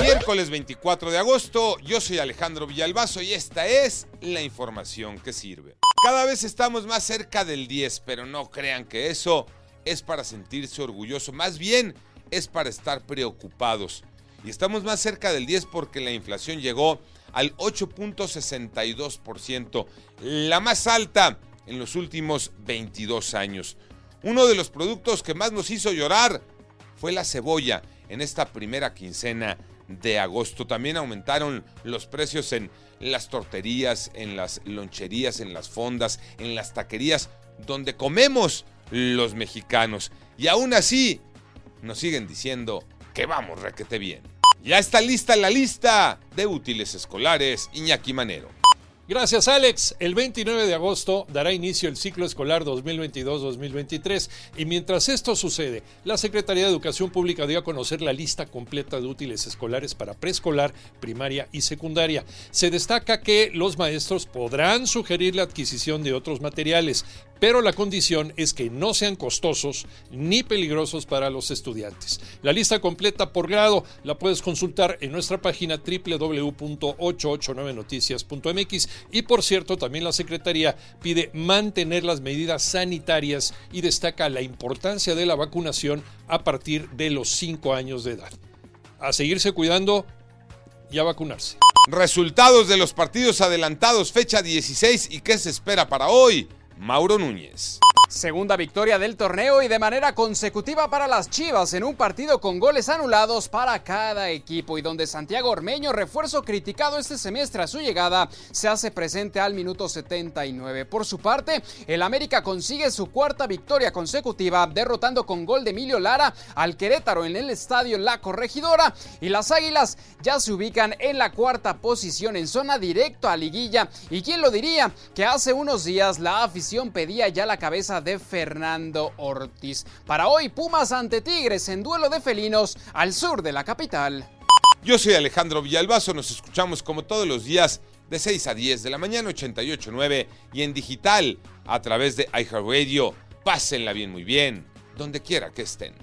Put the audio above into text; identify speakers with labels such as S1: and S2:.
S1: Miércoles 24 de agosto, yo soy Alejandro Villalbazo y esta es la información que sirve. Cada vez estamos más cerca del 10, pero no crean que eso es para sentirse orgulloso, más bien es para estar preocupados. Y estamos más cerca del 10 porque la inflación llegó al 8.62%, la más alta en los últimos 22 años. Uno de los productos que más nos hizo llorar fue la cebolla en esta primera quincena de agosto. También aumentaron los precios en las torterías, en las loncherías, en las fondas, en las taquerías, donde comemos los mexicanos. Y aún así, nos siguen diciendo que vamos requete bien. Ya está lista la lista de útiles escolares Iñaki Manero.
S2: Gracias Alex. El 29 de agosto dará inicio el ciclo escolar 2022-2023 y mientras esto sucede, la Secretaría de Educación Pública dio a conocer la lista completa de útiles escolares para preescolar, primaria y secundaria. Se destaca que los maestros podrán sugerir la adquisición de otros materiales, pero la condición es que no sean costosos ni peligrosos para los estudiantes. La lista completa por grado la puedes consultar en nuestra página www.889noticias.mx y por cierto también la Secretaría pide mantener las medidas sanitarias y destaca la importancia de la vacunación a partir de los 5 años de edad. A seguirse cuidando y a vacunarse.
S1: Resultados de los partidos adelantados, fecha 16 y qué se espera para hoy. Mauro Núñez.
S3: Segunda victoria del torneo y de manera consecutiva para las Chivas en un partido con goles anulados para cada equipo y donde Santiago Ormeño, refuerzo criticado este semestre a su llegada, se hace presente al minuto 79. Por su parte, el América consigue su cuarta victoria consecutiva derrotando con gol de Emilio Lara al Querétaro en el estadio La Corregidora y las Águilas ya se ubican en la cuarta posición en zona directo a liguilla y quién lo diría que hace unos días la afición pedía ya la cabeza de Fernando Ortiz. Para hoy, Pumas ante Tigres en duelo de felinos al sur de la capital.
S1: Yo soy Alejandro Villalbazo, nos escuchamos como todos los días de 6 a 10 de la mañana 88.9 y en digital a través de iHeartRadio. Pásenla bien muy bien, donde quiera que estén.